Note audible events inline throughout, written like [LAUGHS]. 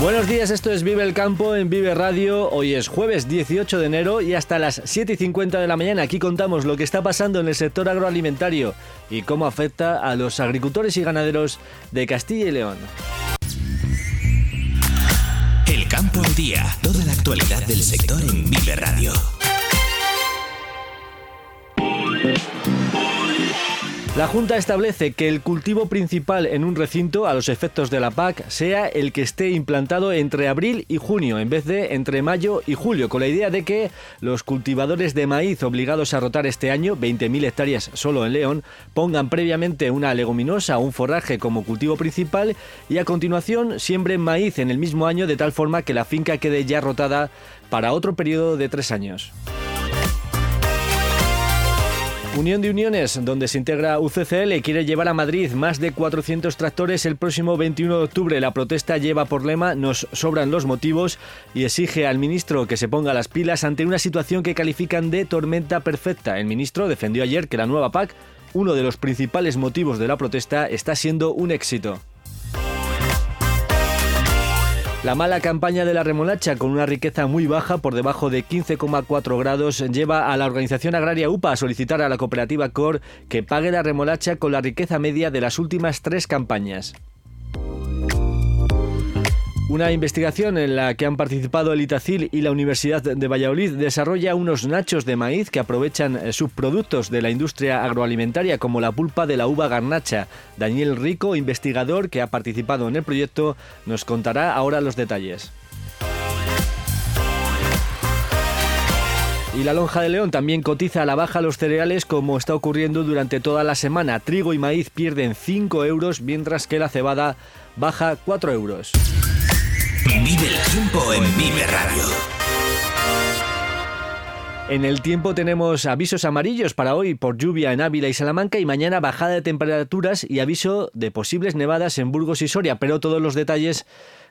Buenos días, esto es Vive el Campo en Vive Radio. Hoy es jueves 18 de enero y hasta las 7 y 50 de la mañana aquí contamos lo que está pasando en el sector agroalimentario y cómo afecta a los agricultores y ganaderos de Castilla y León. El campo al día, toda la actualidad del sector en Vive Radio. La Junta establece que el cultivo principal en un recinto, a los efectos de la PAC, sea el que esté implantado entre abril y junio, en vez de entre mayo y julio, con la idea de que los cultivadores de maíz obligados a rotar este año, 20.000 hectáreas solo en León, pongan previamente una leguminosa o un forraje como cultivo principal y a continuación siembren maíz en el mismo año de tal forma que la finca quede ya rotada para otro periodo de tres años. Unión de Uniones, donde se integra UCCL, quiere llevar a Madrid más de 400 tractores el próximo 21 de octubre. La protesta lleva por lema Nos sobran los motivos y exige al ministro que se ponga las pilas ante una situación que califican de tormenta perfecta. El ministro defendió ayer que la nueva PAC, uno de los principales motivos de la protesta, está siendo un éxito. La mala campaña de la remolacha, con una riqueza muy baja, por debajo de 15,4 grados, lleva a la organización agraria UPA a solicitar a la cooperativa COR que pague la remolacha con la riqueza media de las últimas tres campañas. Una investigación en la que han participado el Itacil y la Universidad de Valladolid desarrolla unos nachos de maíz que aprovechan eh, subproductos de la industria agroalimentaria como la pulpa de la uva garnacha. Daniel Rico, investigador que ha participado en el proyecto, nos contará ahora los detalles. Y la lonja de León también cotiza a la baja los cereales como está ocurriendo durante toda la semana. Trigo y maíz pierden 5 euros mientras que la cebada baja 4 euros. Vive el tiempo en Vive Radio. En el tiempo tenemos avisos amarillos para hoy por lluvia en Ávila y Salamanca y mañana bajada de temperaturas y aviso de posibles nevadas en Burgos y Soria, pero todos los detalles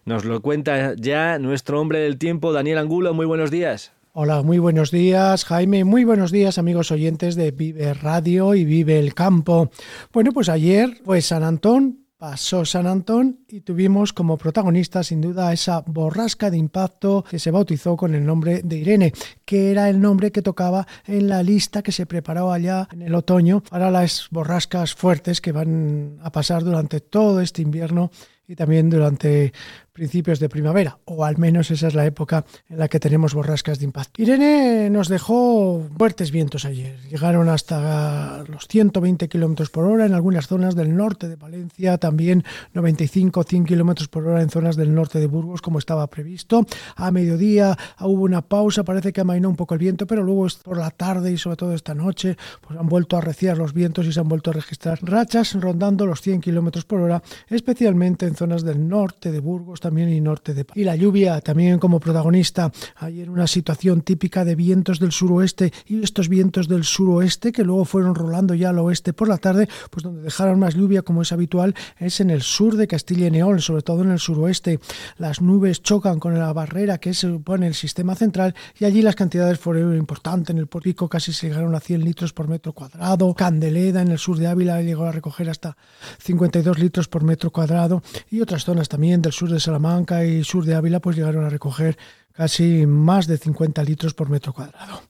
nos lo cuenta ya nuestro hombre del tiempo, Daniel Angulo. Muy buenos días. Hola, muy buenos días, Jaime. Muy buenos días, amigos oyentes de Vive Radio y Vive el Campo. Bueno, pues ayer fue San Antón, pasó San Antón y tuvimos como protagonista sin duda esa borrasca de impacto que se bautizó con el nombre de Irene, que era el nombre que tocaba en la lista que se preparó allá en el otoño para las borrascas fuertes que van a pasar durante todo este invierno y también durante principios de primavera, o al menos esa es la época en la que tenemos borrascas de impacto. Irene nos dejó fuertes vientos ayer, llegaron hasta los 120 kilómetros por hora en algunas zonas del norte de Valencia, también 95-100 kilómetros por hora en zonas del norte de Burgos, como estaba previsto. A mediodía hubo una pausa, parece que amainó un poco el viento, pero luego por la tarde y sobre todo esta noche, pues han vuelto a arreciar los vientos y se han vuelto a registrar rachas rondando los 100 kilómetros por hora, especialmente en zonas del norte de Burgos, también y norte de Y la lluvia también como protagonista. Ayer una situación típica de vientos del suroeste y estos vientos del suroeste que luego fueron rolando ya al oeste por la tarde, pues donde dejaron más lluvia como es habitual es en el sur de Castilla y León, sobre todo en el suroeste. Las nubes chocan con la barrera que supone el sistema central y allí las cantidades fueron importantes. En el Pico casi se llegaron a 100 litros por metro cuadrado. Candeleda en el sur de Ávila llegó a recoger hasta 52 litros por metro cuadrado y otras zonas también del sur de Salamanca y sur de Ávila pues llegaron a recoger casi más de 50 litros por metro cuadrado.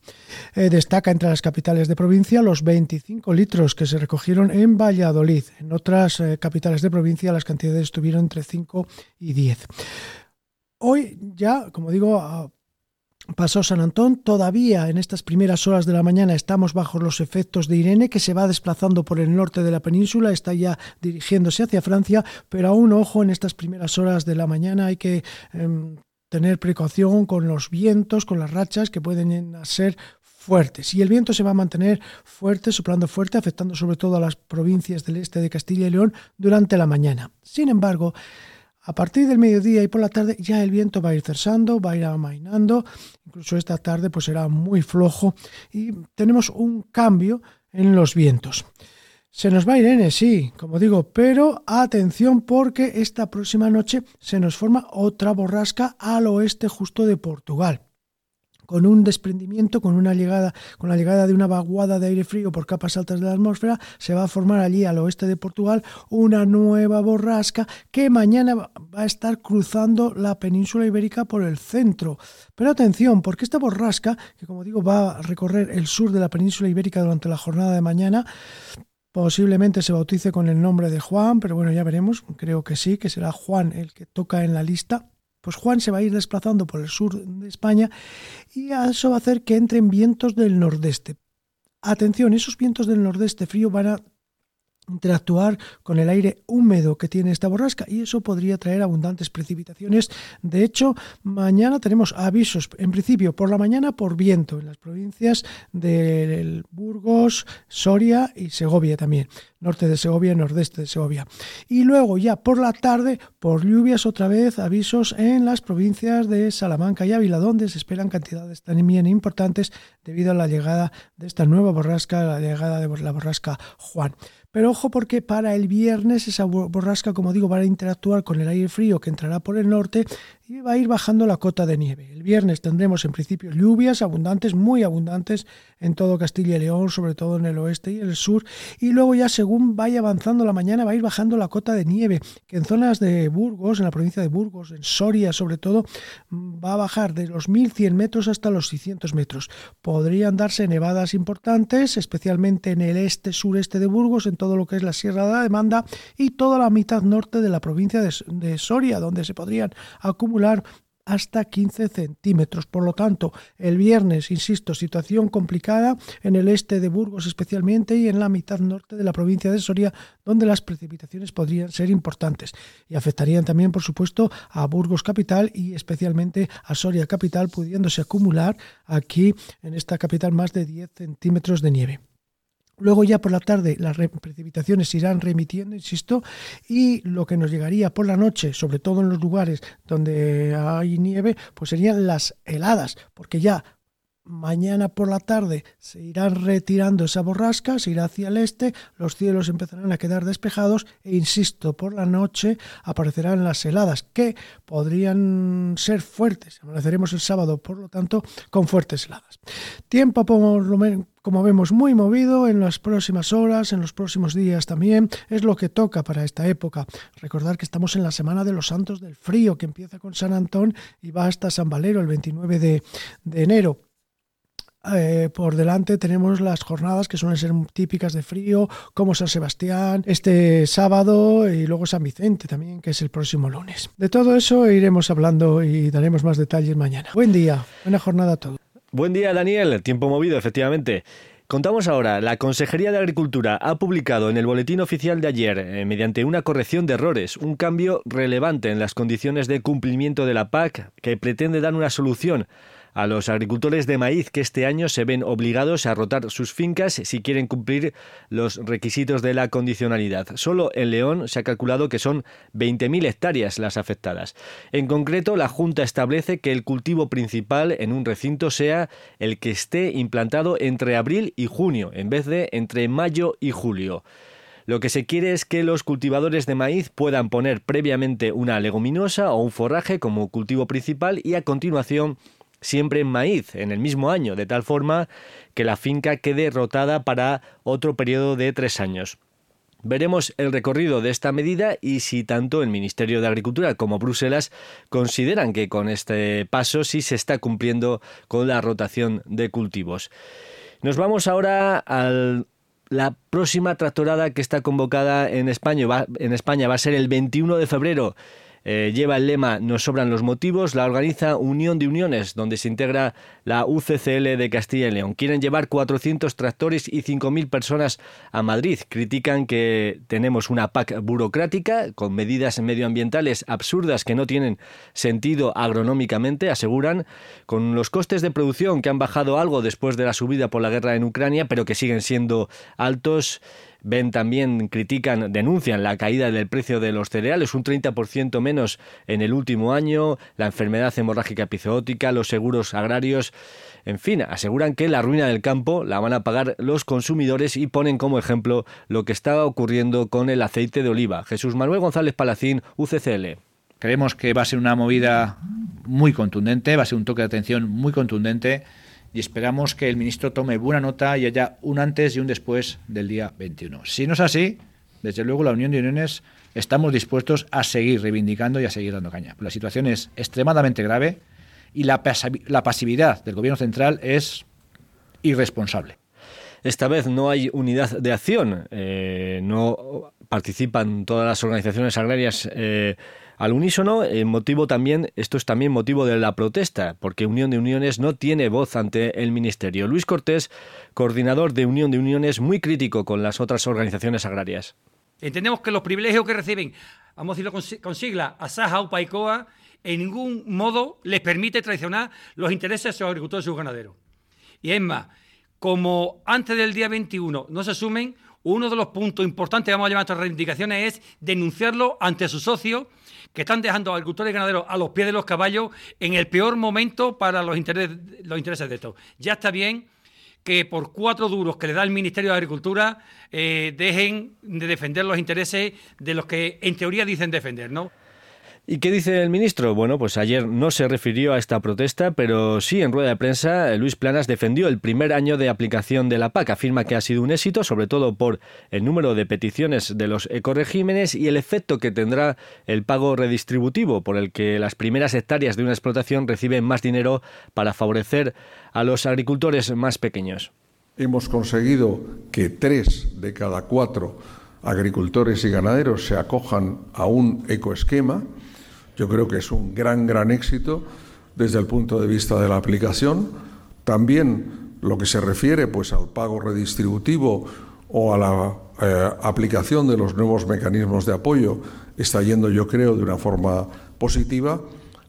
Eh, destaca entre las capitales de provincia los 25 litros que se recogieron en Valladolid. En otras eh, capitales de provincia las cantidades estuvieron entre 5 y 10. Hoy ya, como digo, pasó San Antón. Todavía en estas primeras horas de la mañana estamos bajo los efectos de Irene, que se va desplazando por el norte de la península, está ya dirigiéndose hacia Francia, pero aún ojo en estas primeras horas de la mañana hay que em, tener precaución con los vientos, con las rachas que pueden ser fuertes. Y el viento se va a mantener fuerte, soplando fuerte, afectando sobre todo a las provincias del este de Castilla y León durante la mañana. Sin embargo, a partir del mediodía y por la tarde ya el viento va a ir cesando, va a ir amainando, incluso esta tarde pues será muy flojo y tenemos un cambio en los vientos. Se nos va Irene, sí, como digo, pero atención porque esta próxima noche se nos forma otra borrasca al oeste justo de Portugal con un desprendimiento, con una llegada, con la llegada de una vaguada de aire frío por capas altas de la atmósfera, se va a formar allí al oeste de Portugal una nueva borrasca que mañana va a estar cruzando la península ibérica por el centro. Pero atención, porque esta borrasca, que como digo va a recorrer el sur de la península ibérica durante la jornada de mañana, Posiblemente se bautice con el nombre de Juan, pero bueno, ya veremos. Creo que sí, que será Juan el que toca en la lista. Pues Juan se va a ir desplazando por el sur de España y eso va a hacer que entren vientos del nordeste. Atención, esos vientos del nordeste frío van a interactuar con el aire húmedo que tiene esta borrasca y eso podría traer abundantes precipitaciones. De hecho, mañana tenemos avisos, en principio por la mañana por viento en las provincias de Burgos, Soria y Segovia también, norte de Segovia, nordeste de Segovia. Y luego ya por la tarde por lluvias otra vez avisos en las provincias de Salamanca y Ávila, donde se esperan cantidades también importantes debido a la llegada de esta nueva borrasca, la llegada de la borrasca Juan. Pero ojo porque para el viernes esa borrasca, como digo, va a interactuar con el aire frío que entrará por el norte y va a ir bajando la cota de nieve. El viernes tendremos en principio lluvias abundantes, muy abundantes en todo Castilla y León, sobre todo en el oeste y el sur, y luego ya según vaya avanzando la mañana va a ir bajando la cota de nieve, que en zonas de Burgos, en la provincia de Burgos, en Soria sobre todo, va a bajar de los 1100 metros hasta los 600 metros. Podrían darse nevadas importantes, especialmente en el este sureste de Burgos, en todo lo que es la Sierra de la Demanda y toda la mitad norte de la provincia de, de Soria, donde se podrían acumular hasta 15 centímetros. Por lo tanto, el viernes, insisto, situación complicada en el este de Burgos especialmente y en la mitad norte de la provincia de Soria, donde las precipitaciones podrían ser importantes y afectarían también, por supuesto, a Burgos capital y especialmente a Soria capital, pudiéndose acumular aquí en esta capital más de 10 centímetros de nieve. Luego ya por la tarde las precipitaciones irán remitiendo, insisto, y lo que nos llegaría por la noche, sobre todo en los lugares donde hay nieve, pues serían las heladas, porque ya mañana por la tarde se irá retirando esa borrasca, se irá hacia el este, los cielos empezarán a quedar despejados e, insisto, por la noche aparecerán las heladas que podrían ser fuertes. Amaneceremos el sábado, por lo tanto, con fuertes heladas. Tiempo, como vemos, muy movido en las próximas horas, en los próximos días también. Es lo que toca para esta época. Recordar que estamos en la Semana de los Santos del Frío, que empieza con San Antón y va hasta San Valero el 29 de enero. Eh, por delante tenemos las jornadas que suelen ser típicas de frío, como San Sebastián, este sábado y luego San Vicente también, que es el próximo lunes. De todo eso iremos hablando y daremos más detalles mañana. Buen día, buena jornada a todos. Buen día, Daniel. Tiempo movido, efectivamente. Contamos ahora, la Consejería de Agricultura ha publicado en el boletín oficial de ayer, eh, mediante una corrección de errores, un cambio relevante en las condiciones de cumplimiento de la PAC que pretende dar una solución a los agricultores de maíz que este año se ven obligados a rotar sus fincas si quieren cumplir los requisitos de la condicionalidad. Solo en León se ha calculado que son 20.000 hectáreas las afectadas. En concreto, la Junta establece que el cultivo principal en un recinto sea el que esté implantado entre abril y junio, en vez de entre mayo y julio. Lo que se quiere es que los cultivadores de maíz puedan poner previamente una leguminosa o un forraje como cultivo principal y a continuación siempre en maíz en el mismo año, de tal forma que la finca quede rotada para otro periodo de tres años. Veremos el recorrido de esta medida y si tanto el Ministerio de Agricultura como Bruselas consideran que con este paso sí se está cumpliendo con la rotación de cultivos. Nos vamos ahora a la próxima tractorada que está convocada en España, en España va a ser el 21 de febrero eh, lleva el lema Nos sobran los motivos, la organiza Unión de Uniones, donde se integra la UCCL de Castilla y León. Quieren llevar 400 tractores y 5.000 personas a Madrid. Critican que tenemos una PAC burocrática con medidas medioambientales absurdas que no tienen sentido agronómicamente, aseguran, con los costes de producción que han bajado algo después de la subida por la guerra en Ucrania, pero que siguen siendo altos ven también, critican, denuncian la caída del precio de los cereales, un 30% menos en el último año, la enfermedad hemorrágica epizootica, los seguros agrarios. En fin, aseguran que la ruina del campo la van a pagar los consumidores y ponen como ejemplo lo que estaba ocurriendo con el aceite de oliva. Jesús Manuel González Palacín, UCCL. Creemos que va a ser una movida muy contundente, va a ser un toque de atención muy contundente y esperamos que el ministro tome buena nota y haya un antes y un después del día 21. Si no es así, desde luego la Unión de Uniones estamos dispuestos a seguir reivindicando y a seguir dando caña. La situación es extremadamente grave y la, pasividad del Gobierno central es irresponsable. Esta vez no hay unidad de acción, eh, no participan todas las organizaciones agrarias. Eh, al unísono, el motivo también, esto es también motivo de la protesta, porque Unión de Uniones no tiene voz ante el Ministerio. Luis Cortés, coordinador de Unión de Uniones, muy crítico con las otras organizaciones agrarias. Entendemos que los privilegios que reciben, vamos a decirlo con sigla, Asaja o Paicoa, en ningún modo les permite traicionar los intereses de sus agricultores y sus ganaderos. Y es más, como antes del día 21 no se asumen, uno de los puntos importantes vamos a llevar a nuestras reivindicaciones es denunciarlo ante sus socios que están dejando a agricultores y ganaderos a los pies de los caballos en el peor momento para los intereses, los intereses de estos. Ya está bien que por cuatro duros que le da el Ministerio de Agricultura eh, dejen de defender los intereses de los que en teoría dicen defender, ¿no? ¿Y qué dice el ministro? Bueno, pues ayer no se refirió a esta protesta, pero sí en rueda de prensa Luis Planas defendió el primer año de aplicación de la PAC. Afirma que ha sido un éxito, sobre todo por el número de peticiones de los ecoregímenes y el efecto que tendrá el pago redistributivo, por el que las primeras hectáreas de una explotación reciben más dinero para favorecer a los agricultores más pequeños. Hemos conseguido que tres de cada cuatro agricultores y ganaderos se acojan a un ecoesquema yo creo que es un gran, gran éxito desde el punto de vista de la aplicación. También lo que se refiere pues, al pago redistributivo o a la eh, aplicación de los nuevos mecanismos de apoyo está yendo, yo creo, de una forma positiva.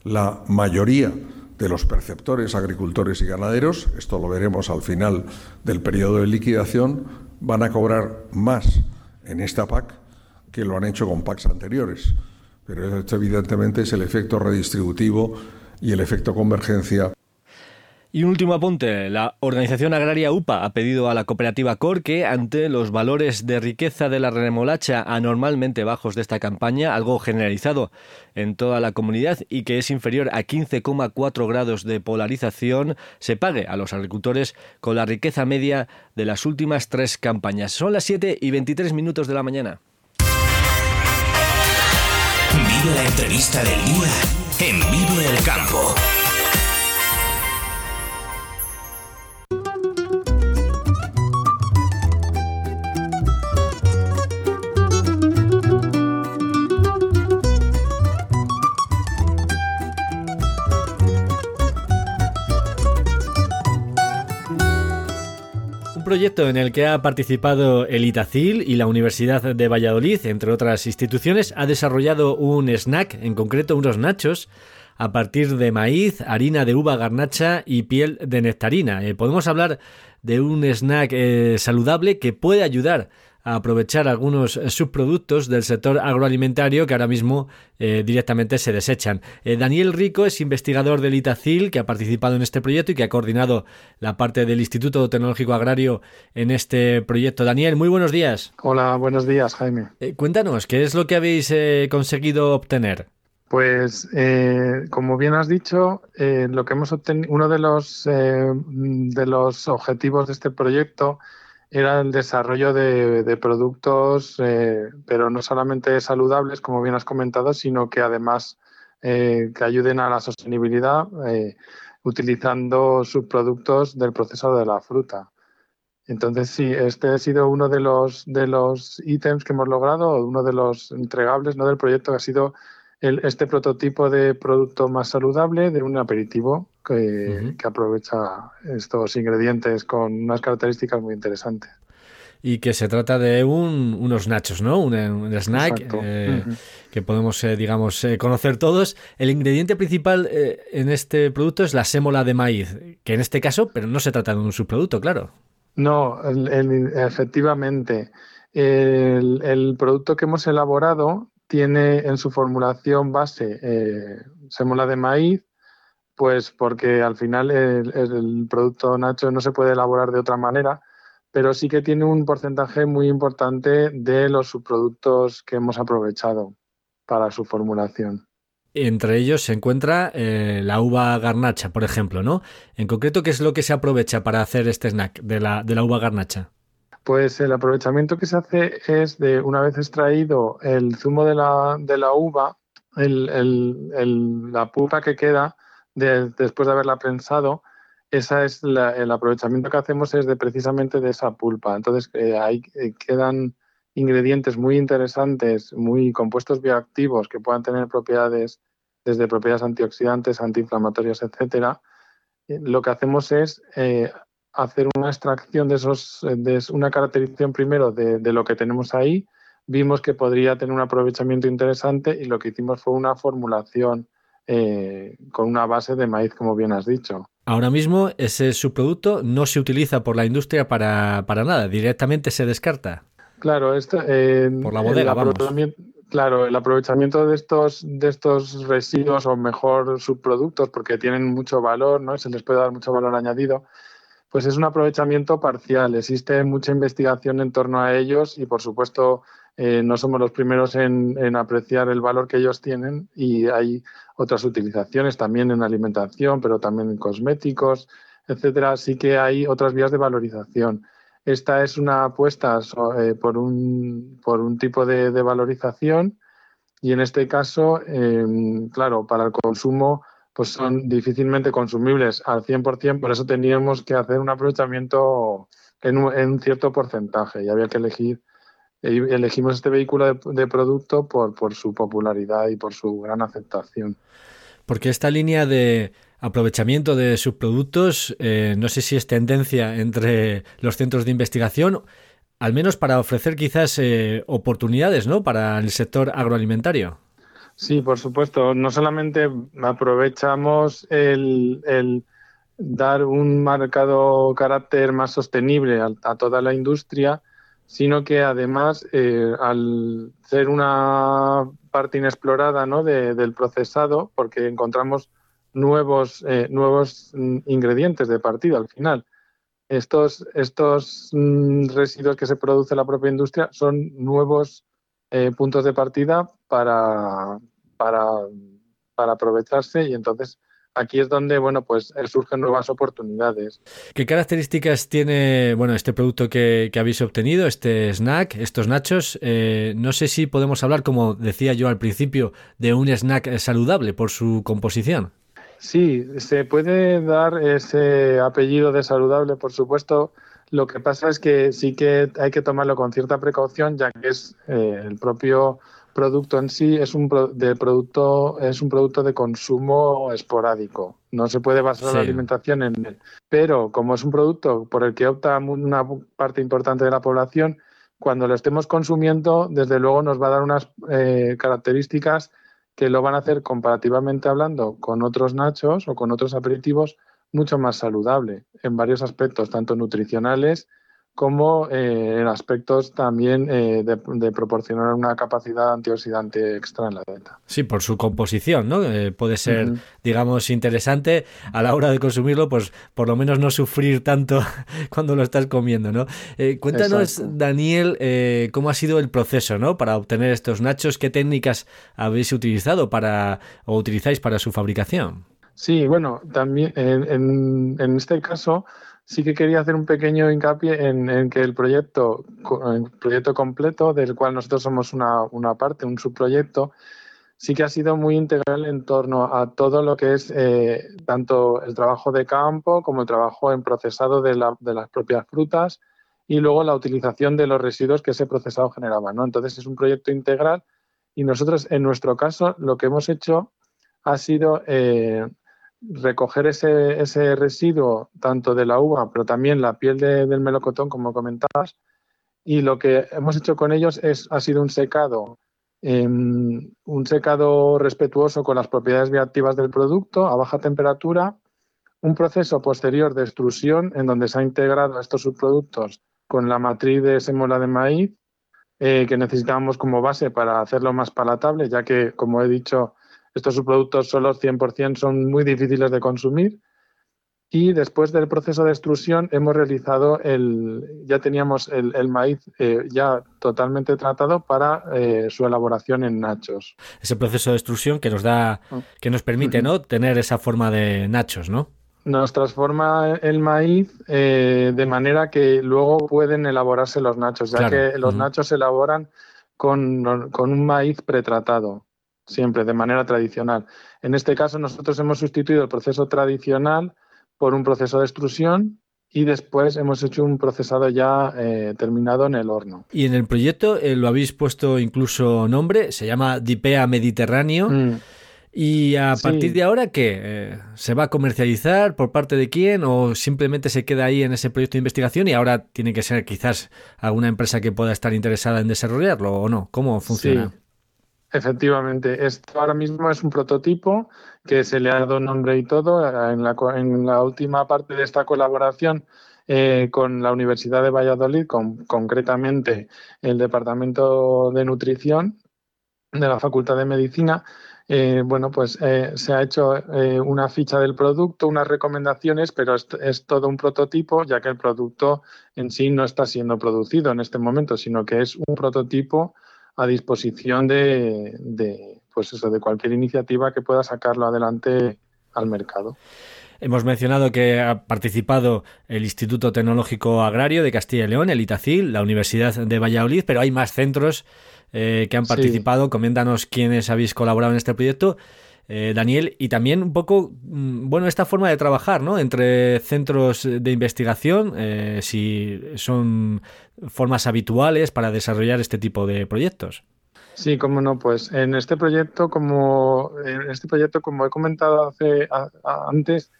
La mayoría de los perceptores, agricultores y ganaderos, esto lo veremos al final del periodo de liquidación, van a cobrar más en esta PAC que lo han hecho con PACs anteriores. Pero esto evidentemente es el efecto redistributivo y el efecto convergencia. Y un último apunte. La organización agraria UPA ha pedido a la cooperativa COR que, ante los valores de riqueza de la remolacha anormalmente bajos de esta campaña, algo generalizado en toda la comunidad y que es inferior a 15,4 grados de polarización, se pague a los agricultores con la riqueza media de las últimas tres campañas. Son las 7 y 23 minutos de la mañana. La entrevista del día en Vive el Campo. Proyecto en el que ha participado el Itacil y la Universidad de Valladolid, entre otras instituciones, ha desarrollado un snack, en concreto unos nachos, a partir de maíz, harina de uva garnacha y piel de nectarina. Eh, podemos hablar de un snack eh, saludable que puede ayudar a aprovechar algunos eh, subproductos del sector agroalimentario que ahora mismo eh, directamente se desechan. Eh, Daniel Rico es investigador del ITACIL que ha participado en este proyecto y que ha coordinado la parte del Instituto Tecnológico Agrario en este proyecto. Daniel, muy buenos días. Hola, buenos días, Jaime. cuéntanos, ¿qué es lo que habéis conseguido obtener? Pues, como bien has dicho, lo que hemos obtenido, uno de los de los objetivos de este proyecto era el desarrollo de, productos, eh, pero no solamente saludables, como bien has comentado, sino que además eh, que ayuden a la sostenibilidad eh, utilizando subproductos del proceso de la fruta. Entonces, sí, este ha sido uno de los, de los ítems que hemos logrado, uno de los entregables ¿no? del proyecto, que ha sido este prototipo de producto más saludable de un aperitivo que, aprovecha estos ingredientes con unas características muy interesantes. Y que se trata de unos nachos, ¿no? Un, snack eh, que podemos, eh, digamos, eh, conocer todos. El ingrediente principal en este producto es la sémola de maíz, que en este caso, pero no se trata de un subproducto, claro. No, efectivamente. el, producto que hemos elaborado tiene en su formulación base eh, sémola de maíz, pues porque al final el, producto Nacho no se puede elaborar de otra manera, pero sí que tiene un porcentaje muy importante de los subproductos que hemos aprovechado para su formulación. Entre ellos se encuentra eh, la uva garnacha, por ejemplo, ¿no? En concreto, ¿qué es lo que se aprovecha para hacer este snack de la, de la uva garnacha? Pues el aprovechamiento que se hace es de una vez extraído el zumo de la, de la uva, la pulpa que queda después de haberla prensado, esa es el aprovechamiento que hacemos es de precisamente de esa pulpa. Entonces eh, ahí eh, quedan ingredientes muy interesantes, muy compuestos bioactivos que puedan tener propiedades desde propiedades antioxidantes, antiinflamatorias, etcétera. Eh, lo que hacemos es hacer una extracción de esos, de una caracterización primero de, lo que tenemos ahí, vimos que podría tener un aprovechamiento interesante y lo que hicimos fue una formulación eh, con una base de maíz, como bien has dicho. Ahora mismo ese subproducto no se utiliza por la industria para, nada, directamente se descarta. Claro, esto, por la bodega, el Claro, el aprovechamiento de estos, de estos residuos o mejor subproductos, porque tienen mucho valor, ¿no? Se les puede dar mucho valor añadido pues es un aprovechamiento parcial. Existe mucha investigación en torno a ellos y, por supuesto, eh, no somos los primeros en, apreciar el valor que ellos tienen y hay otras utilizaciones también en alimentación, pero también en cosméticos, etcétera. Así que hay otras vías de valorización. Esta es una apuesta eh, por, un, un tipo de, valorización y en este caso, eh, claro, para el consumo pues son difícilmente consumibles al 100%, por eso teníamos que hacer un aprovechamiento en un, cierto porcentaje y había que elegir, elegimos este vehículo de, producto por, por su popularidad y por su gran aceptación. Porque esta línea de aprovechamiento de subproductos, eh, no sé si es tendencia entre los centros de investigación, al menos para ofrecer quizás eh, oportunidades ¿no? para el sector agroalimentario. Sí, por supuesto. No solamente aprovechamos el, dar un marcado carácter más sostenible a, toda la industria, sino que además, eh, al ser una parte inexplorada ¿no? del procesado, porque encontramos nuevos, eh, nuevos ingredientes de partida al final. Estos, estos mm, residuos que se produce la propia industria son nuevos eh, puntos de partida para, para, para aprovecharse y entonces aquí es donde bueno pues eh, surgen nuevas oportunidades. ¿Qué características tiene bueno este producto que, habéis obtenido, este snack, estos nachos? Eh, no sé si podemos hablar, como decía yo al principio, de un snack saludable por su composición. Sí, se puede dar ese apellido de saludable, por supuesto. Lo que pasa es que sí que hay que tomarlo con cierta precaución, ya que es eh, el propio producto en sí es un de producto es un producto de consumo esporádico. No se puede basar la alimentación en él. Pero como es un producto por el que opta una parte importante de la población, cuando lo estemos consumiendo, desde luego nos va a dar unas eh, características que lo van a hacer comparativamente hablando con otros nachos o con otros aperitivos mucho más saludable en varios aspectos, tanto nutricionales como eh, en aspectos también eh, de, proporcionar una capacidad antioxidante extra en la dieta. Sí, por su composición, ¿no? Eh, puede ser, digamos, interesante a la hora de consumirlo, pues por lo menos no sufrir tanto [LAUGHS] cuando lo estás comiendo, ¿no? cuéntanos, Daniel, cómo ha sido el proceso, ¿no? Para obtener estos nachos, qué técnicas habéis utilizado para o utilizáis para su fabricación. Sí, bueno, también en, en este caso sí que quería hacer un pequeño hincapié en, que el proyecto, el proyecto completo, del cual nosotros somos una, parte, un subproyecto, sí que ha sido muy integral en torno a todo lo que es eh, tanto el trabajo de campo como el trabajo en procesado de, las propias frutas y luego la utilización de los residuos que ese procesado generaba. ¿no? Entonces es un proyecto integral Y nosotros, en nuestro caso, lo que hemos hecho ha sido eh, recoger ese, ese, residuo tanto de la uva, pero también la piel del melocotón, como comentabas, y lo que hemos hecho con ellos es, ha sido un secado, em, un secado respetuoso con las propiedades bioactivas del producto a baja temperatura, un proceso posterior de extrusión en donde se ha integrado estos subproductos con la matriz de semola de maíz eh, que necesitábamos como base para hacerlo más palatable, ya que, como he dicho, estos subproductos solo 100% son muy difíciles de consumir. Y después del proceso de extrusión hemos realizado el, ya teníamos el, maíz eh, ya totalmente tratado para eh, su elaboración en nachos. Ese proceso de extrusión que nos da, ah. que nos permite, ¿no? Tener esa forma de nachos, ¿no? Nos transforma el maíz eh, de manera que luego pueden elaborarse los nachos, ya que los nachos se elaboran con, con un maíz pretratado siempre de manera tradicional. En este caso nosotros hemos sustituido el proceso tradicional por un proceso de extrusión y después hemos hecho un procesado ya eh, terminado en el horno. Y en el proyecto eh, lo habéis puesto incluso nombre, se llama Dipea Mediterráneo. Mm. ¿Y a partir de ahora qué? Eh, ¿Se va a comercializar? ¿Por parte de quién? ¿O simplemente se queda ahí en ese proyecto de investigación y ahora tiene que ser quizás alguna empresa que pueda estar interesada en desarrollarlo o no? ¿Cómo funciona? Efectivamente, esto ahora mismo es un prototipo que se le ha dado nombre y todo. En la, en la última parte de esta colaboración eh, con la Universidad de Valladolid, con, concretamente el Departamento de Nutrición de la Facultad de Medicina, eh, bueno, pues eh, se ha hecho una ficha del producto, unas recomendaciones, pero es, es, todo un prototipo, ya que el producto en sí no está siendo producido en este momento, sino que es un prototipo a disposición de, pues eso, de cualquier iniciativa que pueda sacarlo adelante al mercado. Hemos mencionado que ha participado el Instituto Tecnológico Agrario de Castilla y León, el ITACIL, la Universidad de Valladolid, pero hay más centros eh, que han participado. Coméntanos quiénes habéis colaborado en este proyecto. Eh, Daniel, y también un poco, mm, bueno, esta forma de trabajar, ¿no? Entre centros de investigación, eh, si son formas habituales para desarrollar este tipo de proyectos. Sí, cómo no, pues en este proyecto, como en este proyecto, como he comentado hace antes,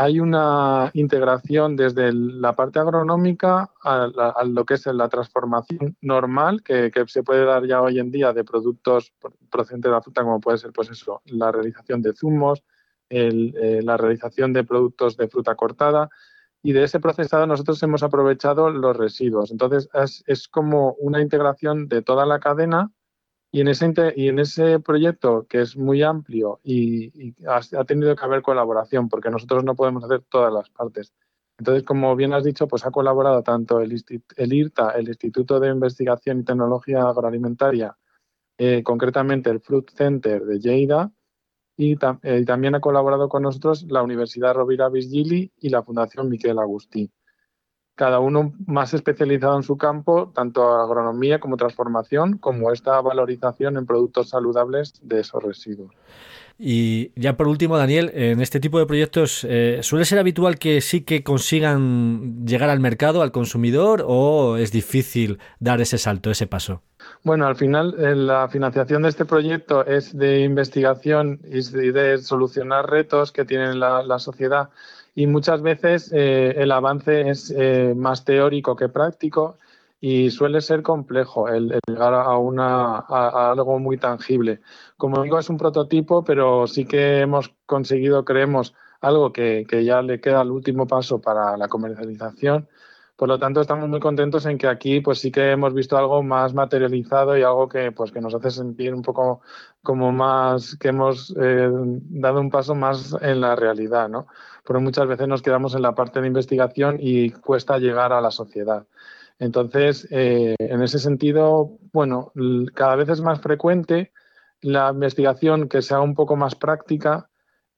hay una integración desde la parte agronómica a, lo que es la transformación normal que, se puede dar ya hoy en día de productos procedentes de la fruta, como puede ser pues eso, la realización de zumos, eh, la realización de productos de fruta cortada. Y de ese procesado nosotros hemos aprovechado los residuos. Entonces es, es como una integración de toda la cadena y en ese, y en ese proyecto, que es muy amplio y, ha, tenido que haber colaboración, porque nosotros no podemos hacer todas las partes. Entonces, como bien has dicho, pues ha colaborado tanto el, el IRTA, el Instituto de Investigación y Tecnología Agroalimentaria, eh, concretamente el Fruit Center de Lleida, y, eh, también ha colaborado con nosotros la Universidad Rovira Virgili y la Fundación Miquel Agustí cada uno más especializado en su campo, tanto agronomía como transformación, como esta valorización en productos saludables de esos residuos. Y ya por último, Daniel, en este tipo de proyectos, eh, ¿suele ser habitual que sí que consigan llegar al mercado, al consumidor, o es difícil dar ese salto, ese paso? Bueno, al final eh, la financiación de este proyecto es de investigación y de solucionar retos que tiene la sociedad y muchas veces eh, el avance es eh, más teórico que práctico y suele ser complejo el, llegar a, una, a, algo muy tangible. Como digo, es un prototipo, pero sí que hemos conseguido, creemos, algo que, que ya le queda el último paso para la comercialización. Por lo tanto, estamos muy contentos en que aquí pues sí que hemos visto algo más materializado y algo que pues que nos hace sentir un poco como más que hemos eh, dado un paso más en la realidad, ¿no? pero muchas veces nos quedamos en la parte de investigación y cuesta llegar a la sociedad. Entonces, eh, en ese sentido, bueno, cada vez es más frecuente la investigación que sea un poco más práctica,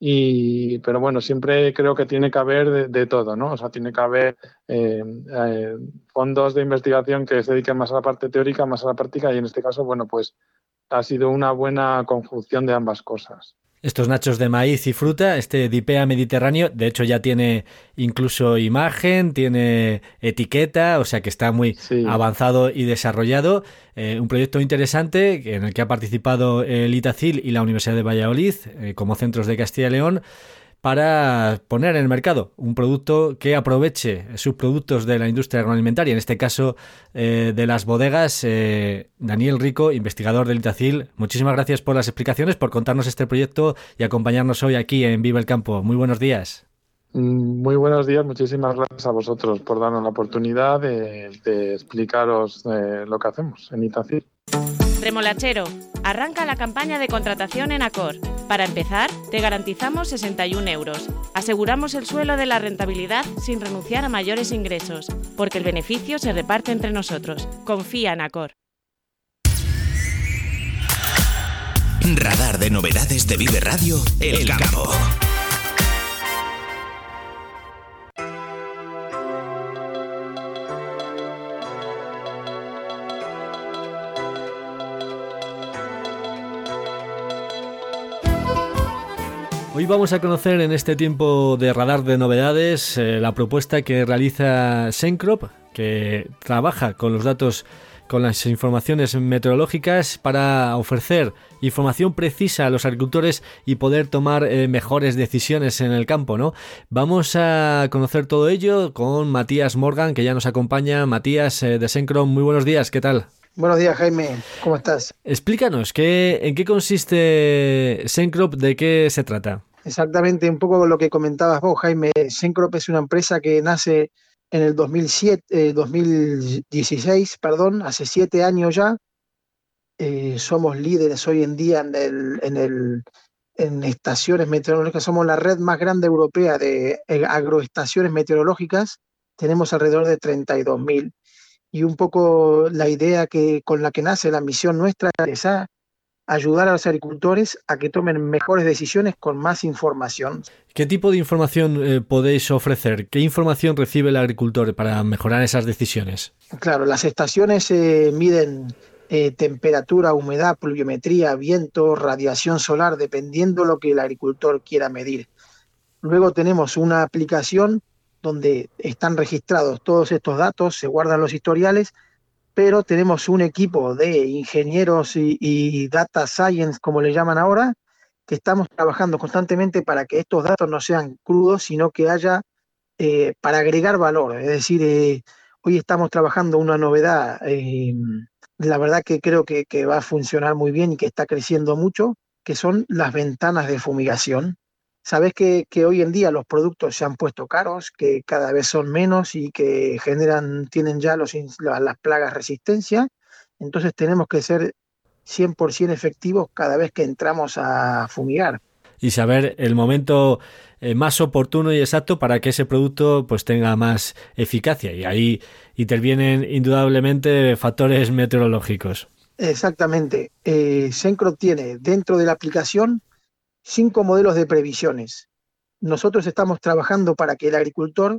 y, pero bueno, siempre creo que tiene que haber de, todo, ¿no? O sea, tiene que haber eh, eh, fondos de investigación que se dediquen más a la parte teórica, más a la práctica, y en este caso, bueno, pues ha sido una buena conjunción de ambas cosas. Estos nachos de maíz y fruta, este Dipea Mediterráneo, de hecho ya tiene incluso imagen, tiene etiqueta, o sea que está muy avanzado y desarrollado. Eh, un proyecto interesante en el que ha participado el Itacil y la Universidad de Valladolid eh, como centros de Castilla y León para poner en el mercado un producto que aproveche subproductos de la industria agroalimentaria, en este caso eh, de las bodegas. Eh, Daniel Rico, investigador del Itacil, muchísimas gracias por las explicaciones, por contarnos este proyecto y acompañarnos hoy aquí en Viva el Campo. Muy buenos días. Mm, muy buenos días, muchísimas gracias a vosotros por darnos la oportunidad de, explicaros eh, lo que hacemos en Itacil. Remolachero, arranca la campaña de contratación en Acor. Para empezar, te garantizamos 61 euros. Aseguramos el suelo de la rentabilidad sin renunciar a mayores ingresos, porque el beneficio se reparte entre nosotros. Confía en Acor. Radar de novedades de Vive Radio, El, campo. Hoy vamos a conocer en este tiempo de radar de novedades eh, la propuesta que realiza Sencrop, que trabaja con los datos, con las informaciones meteorológicas para ofrecer información precisa a los agricultores y poder tomar eh, mejores decisiones en el campo, ¿no? Vamos a conocer todo ello con Matías Morgan, que ya nos acompaña. Matías eh, de Sencrop, muy buenos días, ¿qué tal? Buenos días, Jaime. ¿Cómo estás? Explícanos, ¿qué, ¿en qué consiste Sencrop? ¿De qué se trata? Exactamente, un poco lo que comentabas vos, Jaime. Sencrop es una empresa que nace en el 2007, 2016, eh, perdón, hace siete años ya. Eh, somos líderes hoy en día en, el, en, el, en estaciones meteorológicas. Somos la red más grande europea de eh, agroestaciones meteorológicas. Tenemos alrededor de 32.000 y un poco la idea que con la que nace la misión nuestra es ayudar a los agricultores a que tomen mejores decisiones con más información. ¿Qué tipo de información eh, podéis ofrecer? ¿Qué información recibe el agricultor para mejorar esas decisiones? Claro, las estaciones eh, miden eh, temperatura, humedad, pluviometría, viento, radiación solar, dependiendo lo que el agricultor quiera medir. Luego tenemos una aplicación donde están registrados todos estos datos, se guardan los historiales, pero tenemos un equipo de ingenieros y, data science, como le llaman ahora, que estamos trabajando constantemente para que estos datos no sean crudos, sino que haya eh, para agregar valor. Es decir, eh, hoy estamos trabajando una novedad, eh, la verdad que creo que, que va a funcionar muy bien y que está creciendo mucho, que son las ventanas de fumigación. Sabes que, hoy en día los productos se han puesto caros, que cada vez son menos y que generan, tienen ya los, las plagas resistencia. Entonces tenemos que ser 100% efectivos cada vez que entramos a fumigar. Y saber el momento eh, más oportuno y exacto para que ese producto pues tenga más eficacia. Y ahí intervienen indudablemente factores meteorológicos. Exactamente. Eh, Sencro tiene dentro de la aplicación cinco modelos de previsiones. Nosotros estamos trabajando para que el agricultor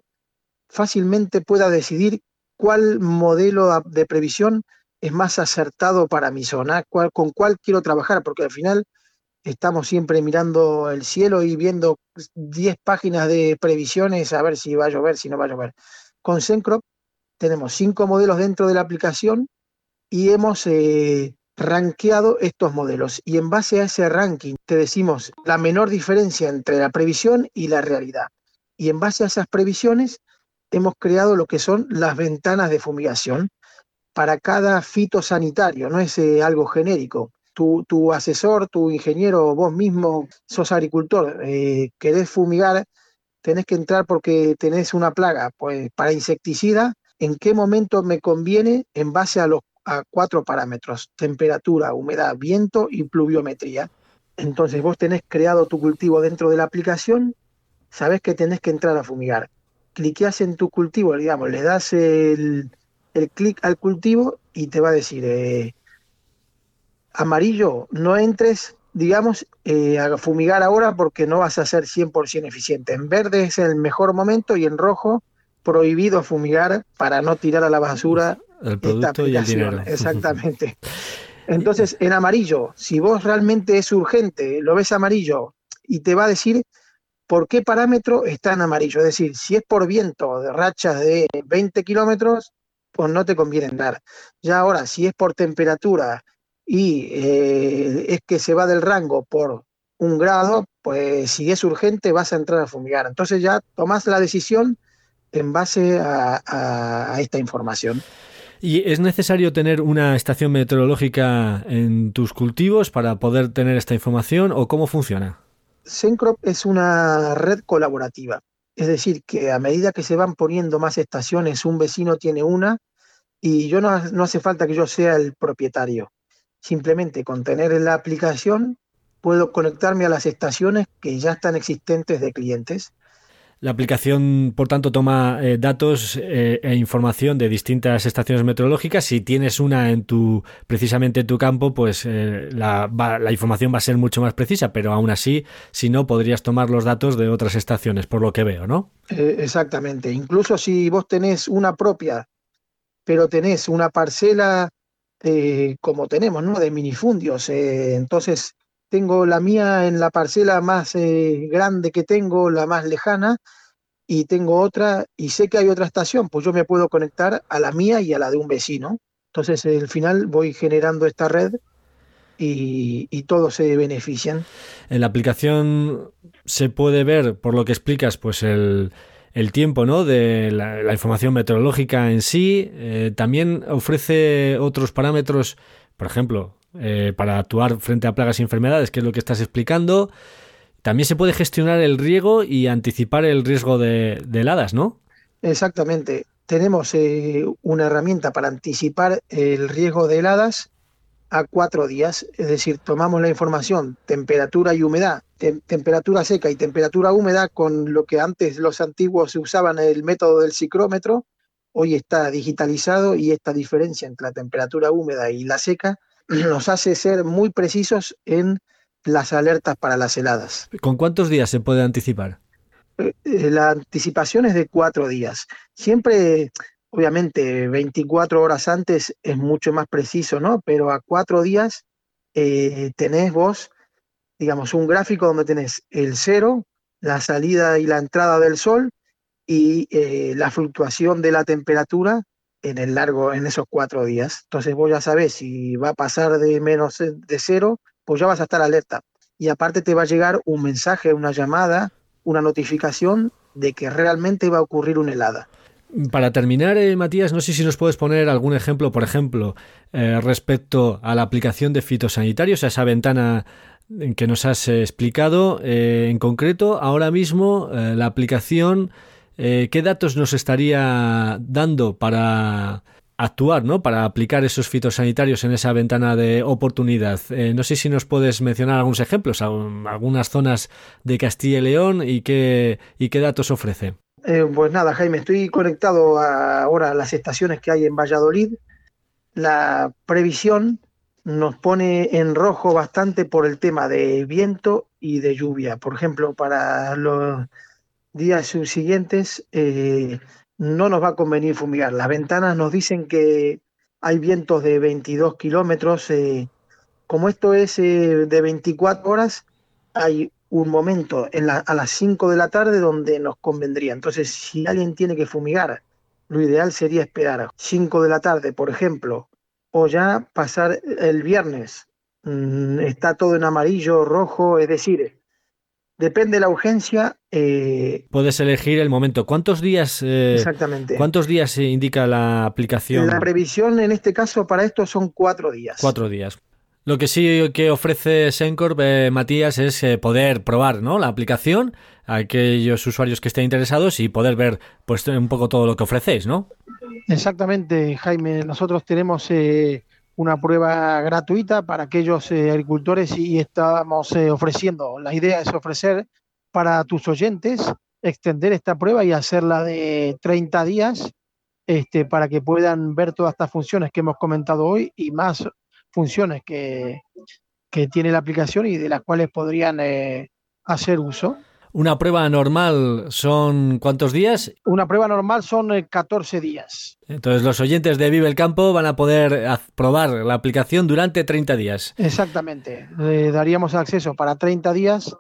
fácilmente pueda decidir cuál modelo de previsión es más acertado para mi zona, con cuál quiero trabajar, porque al final estamos siempre mirando el cielo y viendo 10 páginas de previsiones a ver si va a llover, si no va a llover. Con Sencrop tenemos cinco modelos dentro de la aplicación y hemos eh, rankeado estos modelos y en base a ese ranking te decimos la menor diferencia entre la previsión y la realidad. Y en base a esas previsiones hemos creado lo que son las ventanas de fumigación para cada fitosanitario, no es eh, algo genérico. Tu, tu, asesor, tu ingeniero, vos mismo sos agricultor, eh, querés fumigar, tenés que entrar porque tenés una plaga, pues para insecticida, ¿en qué momento me conviene en base a los a cuatro parámetros, temperatura, humedad, viento y pluviometría. Entonces vos tenés creado tu cultivo dentro de la aplicación, sabés que tenés que entrar a fumigar. Cliqueás en tu cultivo, digamos, le das el, clic al cultivo y te va a decir, eh, amarillo, no entres, digamos, eh, a fumigar ahora porque no vas a ser 100% eficiente. En verde es el mejor momento y en rojo prohibido fumigar para no tirar a la basura el producto y el dinero. [LAUGHS] Exactamente. Entonces, en amarillo, si vos realmente es urgente, lo ves amarillo y te va a decir por qué parámetro está en amarillo. Es decir, si es por viento de rachas de 20 kilómetros, pues no te conviene dar. Ya ahora, si es por temperatura y eh, es que se va del rango por un grado, pues si es urgente vas a entrar a fumigar. Entonces ya tomás la decisión en base a, esta información. ¿Y es necesario tener una estación meteorológica en tus cultivos para poder tener esta información o cómo funciona? Sencrop es una red colaborativa, es decir, que a medida que se van poniendo más estaciones, un vecino tiene una y yo no, no hace falta que yo sea el propietario. Simplemente con tener la aplicación puedo conectarme a las estaciones que ya están existentes de clientes la aplicación, por tanto, toma eh, datos eh, e información de distintas estaciones meteorológicas. Si tienes una en tu, precisamente en tu campo, pues eh, la, la, información va a ser mucho más precisa, pero aún así, si no, podrías tomar los datos de otras estaciones, por lo que veo, ¿no? exactamente. Incluso si vos tenés una propia, pero tenés una parcela como tenemos, ¿no? De minifundios. entonces, tengo la mía en la parcela más eh, grande que tengo, la más lejana, y tengo otra, y sé que hay otra estación, pues yo me puedo conectar a la mía y a la de un vecino. Entonces, al final voy generando esta red y, todos se benefician. En la aplicación se puede ver, por lo que explicas, pues el, tiempo ¿no? de la, información meteorológica en sí. Eh, también ofrece otros parámetros, por ejemplo, eh, para actuar frente a plagas y enfermedades, que es lo que estás explicando. También se puede gestionar el riego y anticipar el riesgo de, heladas, ¿no? Exactamente. Tenemos eh, una herramienta para anticipar el riesgo de heladas a cuatro días, es decir, tomamos la información, temperatura y humedad, temperatura seca y temperatura húmeda con lo que antes los antiguos usaban el método del ciclómetro, hoy está digitalizado y esta diferencia entre la temperatura húmeda y la seca nos hace ser muy precisos en las alertas para las heladas. ¿Con cuántos días se puede anticipar? Eh, eh, la anticipación es de cuatro días. Siempre, obviamente, 24 horas antes es mucho más preciso, ¿no? Pero a cuatro días eh, tenés vos, digamos, un gráfico donde tenés el cero, la salida y la entrada del sol y la fluctuación de la temperatura en el largo, en esos cuatro días. Entonces vos ya sabés si va a pasar de menos de cero, pues ya vas a estar alerta. Y aparte te va a llegar un mensaje, una llamada, una notificación de que realmente va a ocurrir una helada. Para terminar, eh, Matías, no sé si nos puedes poner algún ejemplo, por ejemplo, eh, respecto a la aplicación de fitosanitarios, a esa ventana que nos has eh, explicado. en concreto, ahora mismo la aplicación eh, ¿qué datos nos estaría dando para actuar, ¿no? para aplicar esos fitosanitarios en esa ventana de oportunidad? Eh, no sé si nos puedes mencionar algunos ejemplos, algunas zonas de Castilla y León y qué, y qué datos ofrece. Eh, pues nada, Jaime, estoy conectado ahora a las estaciones que hay en Valladolid. La previsión nos pone en rojo bastante por el tema de viento y de lluvia. Por ejemplo, para los días subsiguientes eh, no nos va a convenir fumigar. Las ventanas nos dicen que hay vientos de 22 kilómetros. Eh, como esto es eh, de 24 horas, hay un momento en a las 5 de la tarde donde nos convendría. Entonces, si alguien tiene que fumigar, lo ideal sería esperar 5 de la tarde, por ejemplo, o ya pasar el viernes. Mm, está todo en amarillo, rojo, es decir, Depende de la urgencia. Eh, Puedes elegir el momento. ¿Cuántos días? Eh, exactamente. ¿Cuántos días se indica la aplicación? La previsión en este caso para esto son cuatro días. Cuatro días. Lo que sí que ofrece Sencorp, eh, Matías, es poder probar ¿no? la aplicación a aquellos usuarios que estén interesados y poder ver pues un poco todo lo que ofrecéis, ¿no? Exactamente, Jaime. Nosotros tenemos una prueba gratuita para aquellos eh, agricultores y estamos eh, ofreciendo, la idea es ofrecer para tus oyentes, extender esta prueba y hacerla de 30 días este, para que puedan ver todas estas funciones que hemos comentado hoy y más funciones que, que tiene la aplicación y de las cuales podrían eh, hacer uso. Una prueba normal son cuántos días? Una prueba normal son 14 días. Entonces los oyentes de Vive el Campo van a poder probar la aplicación durante 30 días. Exactamente. Daríamos acceso para 30 días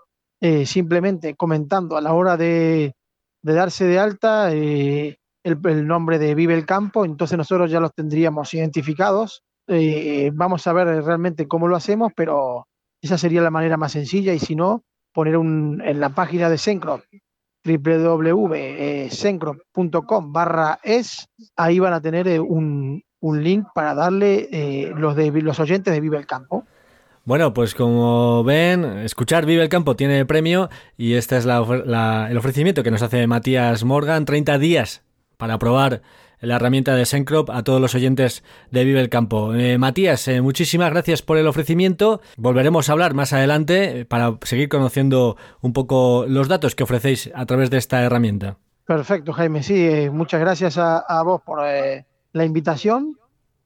eh, simplemente comentando a la hora de, darse de alta eh, el, nombre de Vive el Campo, entonces nosotros ya los tendríamos identificados. Eh, vamos a ver realmente cómo lo hacemos, pero esa sería la manera más sencilla y si no, poner un, en la página de Sencrop www.sencrop.com barra es, ahí van a tener un, un link para darle los, de, los oyentes de Vive el Campo. Bueno, pues como ven, escuchar Vive el Campo tiene premio y este es el ofrecimiento que nos hace Matías Morgan, 30 días para probar la herramienta de Sencrop a todos los oyentes de Vive el Campo. Eh, Matías, eh, muchísimas gracias por el ofrecimiento. Volveremos a hablar más adelante eh, para seguir conociendo un poco los datos que ofrecéis a través de esta herramienta. Perfecto, Jaime. Sí, muchas gracias a, vos por la invitación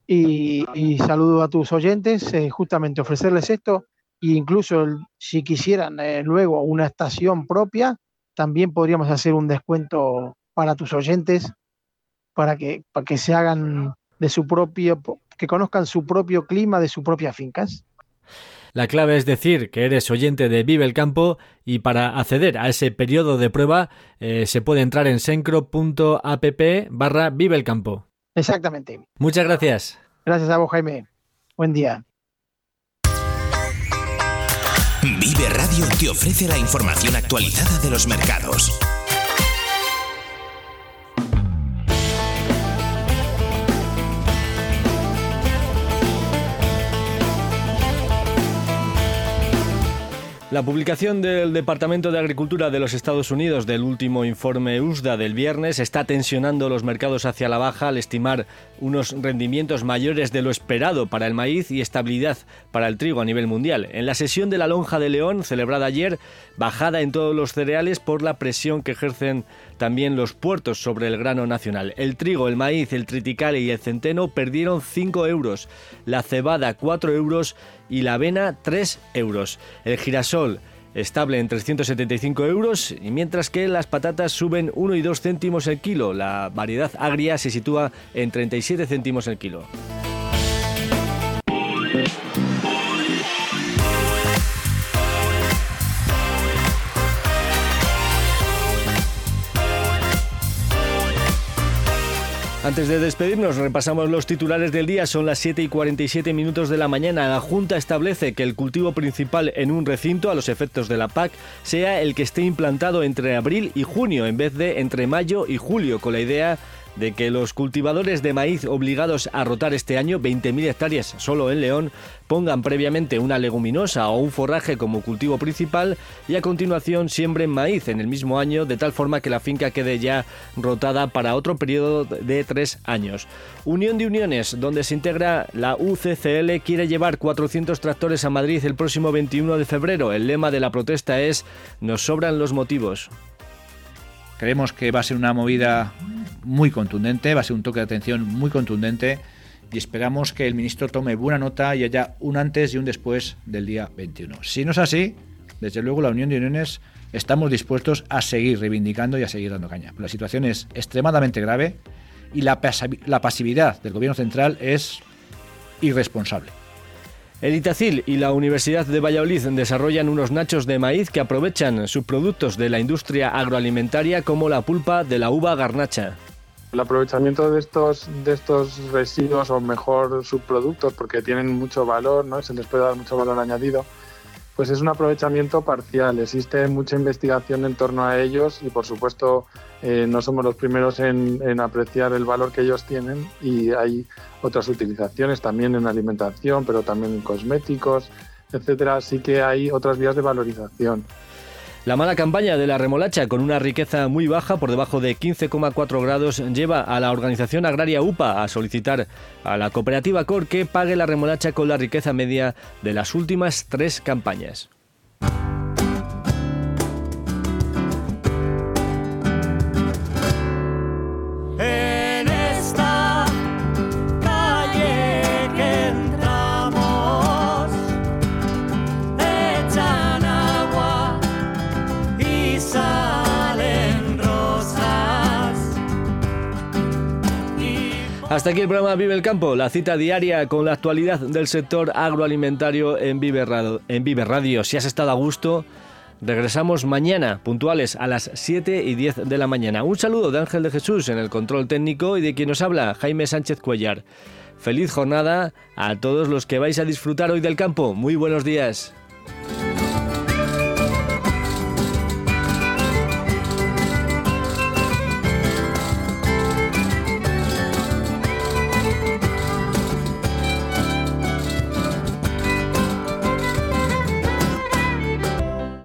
y, saludo a tus oyentes, justamente ofrecerles esto e incluso si quisieran luego una estación propia, también podríamos hacer un descuento para tus oyentes para que, para que se hagan de su propio, que conozcan su propio clima de sus propias fincas. La clave es decir que eres oyente de Vive el Campo y para acceder a ese periodo de prueba eh, se puede entrar en sencro.app barra Vive el Campo. Exactamente. Muchas gracias. Gracias a vos, Jaime. Buen día. Vive Radio te ofrece la información actualizada de los mercados. La publicación del Departamento de Agricultura de los Estados Unidos del último informe USDA del viernes está tensionando los mercados hacia la baja al estimar unos rendimientos mayores de lo esperado para el maíz y estabilidad para el trigo a nivel mundial. En la sesión de la lonja de León, celebrada ayer, bajada en todos los cereales por la presión que ejercen también los puertos sobre el grano nacional. El trigo, el maíz, el triticale y el centeno perdieron 5 euros, la cebada 4 euros y la avena 3 euros. El girasol estable en 375 euros, y mientras que las patatas suben 1 y 2 céntimos el kilo. La variedad agria se sitúa en 37 céntimos el kilo. Antes de despedirnos, repasamos los titulares del día. Son las 7 y 47 minutos de la mañana. La Junta establece que el cultivo principal en un recinto, a los efectos de la PAC, sea el que esté implantado entre abril y junio, en vez de entre mayo y julio, con la idea de que los cultivadores de maíz obligados a rotar este año 20.000 hectáreas solo en León pongan previamente una leguminosa o un forraje como cultivo principal y a continuación siembren maíz en el mismo año de tal forma que la finca quede ya rotada para otro periodo de tres años. Unión de Uniones, donde se integra la UCCL, quiere llevar 400 tractores a Madrid el próximo 21 de febrero. El lema de la protesta es Nos sobran los motivos. Creemos que va a ser una movida muy contundente, va a ser un toque de atención muy contundente y esperamos que el ministro tome buena nota y haya un antes y un después del día 21. Si no es así, desde luego la Unión de Uniones estamos dispuestos a seguir reivindicando y a seguir dando caña. La situación es extremadamente grave y la, la pasividad del gobierno central es irresponsable. El Itacil y la Universidad de Valladolid desarrollan unos nachos de maíz que aprovechan subproductos de la industria agroalimentaria como la pulpa de la uva garnacha. El aprovechamiento de estos, de estos residuos o mejor subproductos, porque tienen mucho valor, ¿no? se les puede dar mucho valor añadido, pues es un aprovechamiento parcial. Existe mucha investigación en torno a ellos y, por supuesto, eh, no somos los primeros en, apreciar el valor que ellos tienen y hay otras utilizaciones también en alimentación, pero también en cosméticos, etcétera. Así que hay otras vías de valorización. La mala campaña de la remolacha, con una riqueza muy baja, por debajo de 15,4 grados, lleva a la organización agraria UPA a solicitar a la cooperativa COR que pague la remolacha con la riqueza media de las últimas tres campañas. Hasta aquí el programa Vive el Campo, la cita diaria con la actualidad del sector agroalimentario en Vive Radio. Si has estado a gusto, regresamos mañana, puntuales a las 7 y 10 de la mañana. Un saludo de Ángel de Jesús en el control técnico y de quien nos habla, Jaime Sánchez Cuellar. Feliz jornada a todos los que vais a disfrutar hoy del campo. Muy buenos días.